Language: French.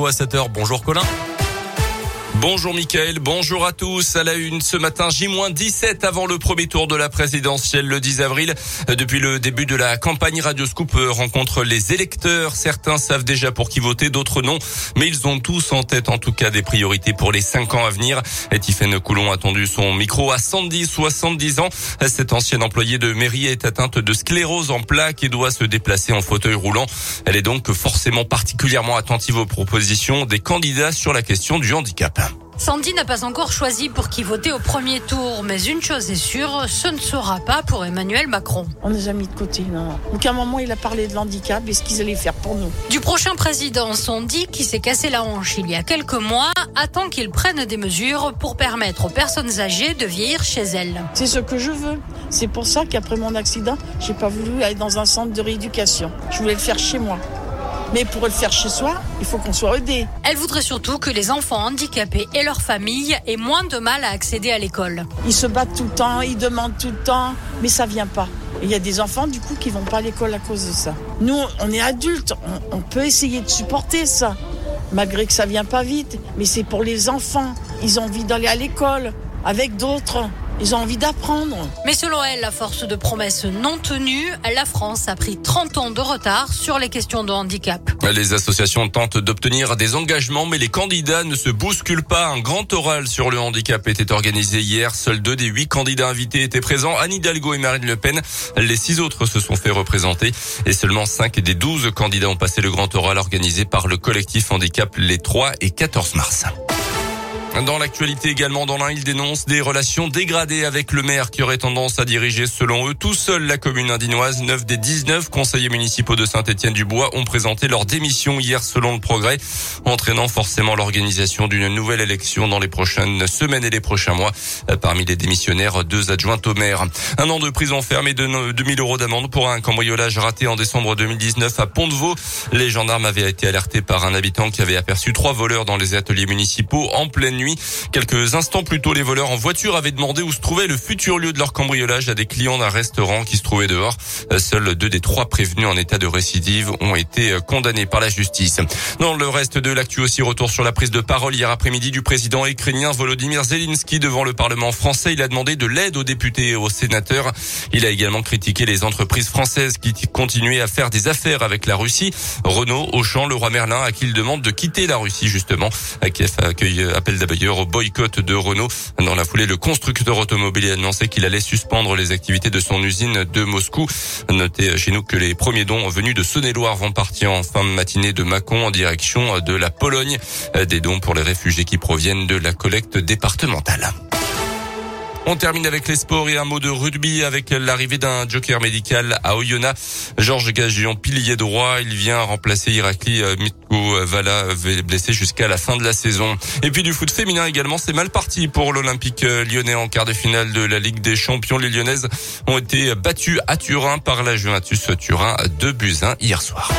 à 7h. Bonjour Colin. Bonjour Mickaël, bonjour à tous. À la une ce matin, J-17 avant le premier tour de la présidentielle le 10 avril. Depuis le début de la campagne Radio Scoop rencontre les électeurs. Certains savent déjà pour qui voter, d'autres non. Mais ils ont tous en tête en tout cas des priorités pour les 5 ans à venir. Tiffaine Coulon a tendu son micro à 110, 70 ans. Cette ancienne employée de mairie est atteinte de sclérose en plaques et doit se déplacer en fauteuil roulant. Elle est donc forcément particulièrement attentive aux propositions des candidats sur la question du handicap. Sandy n'a pas encore choisi pour qui voter au premier tour, mais une chose est sûre, ce ne sera pas pour Emmanuel Macron. On les a mis de côté, non. Aucun moment il a parlé de l'handicap et ce qu'ils allaient faire pour nous. Du prochain président, Sandy, qui s'est cassé la hanche il y a quelques mois, attend qu'il prenne des mesures pour permettre aux personnes âgées de vieillir chez elles. C'est ce que je veux. C'est pour ça qu'après mon accident, j'ai pas voulu aller dans un centre de rééducation. Je voulais le faire chez moi. Mais pour le faire chez soi, il faut qu'on soit aidé. Elle voudrait surtout que les enfants handicapés et leurs familles aient moins de mal à accéder à l'école. Ils se battent tout le temps, ils demandent tout le temps, mais ça vient pas. Il y a des enfants du coup qui vont pas à l'école à cause de ça. Nous, on est adultes, on, on peut essayer de supporter ça, malgré que ça vient pas vite. Mais c'est pour les enfants. Ils ont envie d'aller à l'école avec d'autres. Ils ont envie d'apprendre. Mais selon elle, la force de promesses non tenues, la France a pris 30 ans de retard sur les questions de handicap. Les associations tentent d'obtenir des engagements, mais les candidats ne se bousculent pas. Un grand oral sur le handicap était organisé hier. Seuls deux des huit candidats invités étaient présents, Anne Hidalgo et Marine Le Pen. Les six autres se sont fait représenter et seulement cinq des douze candidats ont passé le grand oral organisé par le collectif handicap les 3 et 14 mars. Dans l'actualité également, dans l'un, ils dénoncent des relations dégradées avec le maire qui aurait tendance à diriger, selon eux, tout seul la commune indinoise. Neuf des 19 conseillers municipaux de Saint-Étienne-du-Bois ont présenté leur démission hier, selon le progrès, entraînant forcément l'organisation d'une nouvelle élection dans les prochaines semaines et les prochains mois. Parmi les démissionnaires, deux adjointes au maire. Un an de prison ferme et de 2000 euros d'amende pour un cambriolage raté en décembre 2019 à Pont-de-Vaux. Les gendarmes avaient été alertés par un habitant qui avait aperçu trois voleurs dans les ateliers municipaux en pleine nuit. Quelques instants plus tôt, les voleurs en voiture avaient demandé où se trouvait le futur lieu de leur cambriolage à des clients d'un restaurant qui se trouvait dehors. Seuls deux des trois prévenus en état de récidive ont été condamnés par la justice. Dans le reste de l'actu aussi, retour sur la prise de parole hier après-midi du président ukrainien Volodymyr Zelensky devant le Parlement français. Il a demandé de l'aide aux députés et aux sénateurs. Il a également critiqué les entreprises françaises qui continuaient à faire des affaires avec la Russie. Renault, Auchan, le roi Merlin à qui il demande de quitter la Russie justement. Kiev accueille appel d'ailleurs au boycott de Renault. Dans la foulée, le constructeur automobile a annoncé qu'il allait suspendre les activités de son usine de Moscou. Notez chez nous que les premiers dons venus de Saône-et-Loire vont partir en fin de matinée de Mâcon en direction de la Pologne. Des dons pour les réfugiés qui proviennent de la collecte départementale. On termine avec les sports et un mot de rugby avec l'arrivée d'un joker médical à Oyonnax. Georges Gagion, pilier droit, il vient remplacer Irakli Mitko Vala, blessé jusqu'à la fin de la saison. Et puis du foot féminin également, c'est mal parti pour l'Olympique lyonnais en quart de finale de la Ligue des Champions. Les Lyonnaises ont été battues à Turin par la Juventus Turin, de buts hier soir.